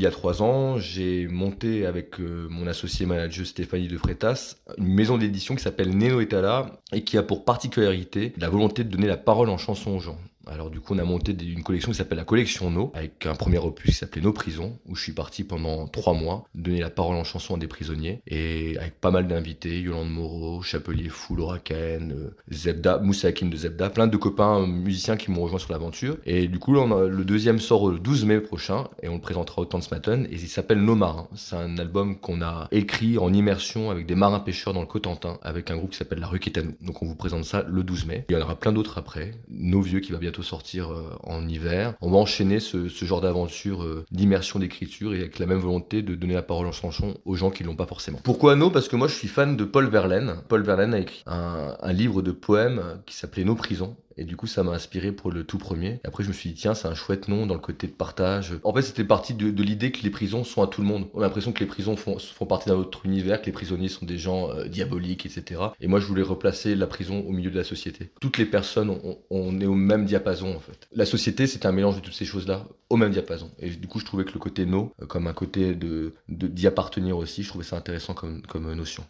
Il y a trois ans, j'ai monté avec euh, mon associé manager Stéphanie de Freitas une maison d'édition qui s'appelle Neno Etala et qui a pour particularité la volonté de donner la parole en chanson aux gens. Alors du coup, on a monté une collection qui s'appelle la collection No, avec un premier opus qui s'appelait Nos prisons, où je suis parti pendant trois mois donner la parole en chanson à des prisonniers, et avec pas mal d'invités, Yolande Moreau, Chapelier Fou, Laura Ken, euh, Zebda, Moussa Hakim de Zebda, plein de copains musiciens qui m'ont rejoint sur l'aventure. Et du coup, le deuxième sort le 12 mai prochain, et on le présentera au temps de Smaton, et il s'appelle Nos marins. C'est un album qu'on a écrit en immersion avec des marins pêcheurs dans le Cotentin, avec un groupe qui s'appelle La Rue Quétanou. Donc on vous présente ça le 12 mai. Il y en aura plein d'autres après. Nos vieux qui va bientôt sortir euh, en hiver. On va enchaîner ce, genre d'aventure euh, d'immersion d'écriture et avec la même volonté de donner la parole en chanson aux gens qui l'ont pas forcément. Pourquoi No? Parce que moi je suis fan de Paul Verlaine. Paul Verlaine a écrit un livre de poèmes qui s'appelait Nos prisons et du coup, ça m'a inspiré pour le tout premier. Et après, je me suis dit, tiens, c'est un chouette nom dans le côté de partage. En fait, c'était parti de, l'idée que les prisons sont à tout le monde. On a l'impression que les prisons font, font partie d'un autre univers, que les prisonniers sont des gens euh, diaboliques, etc. Et moi, je voulais replacer la prison au milieu de la société. Toutes les personnes, on, est au même diapason, en fait. La société, c'est un mélange de toutes ces choses-là, au même diapason. Et du coup, je trouvais que le côté no, euh, comme un côté de d'y appartenir aussi, je trouvais ça intéressant comme, comme notion.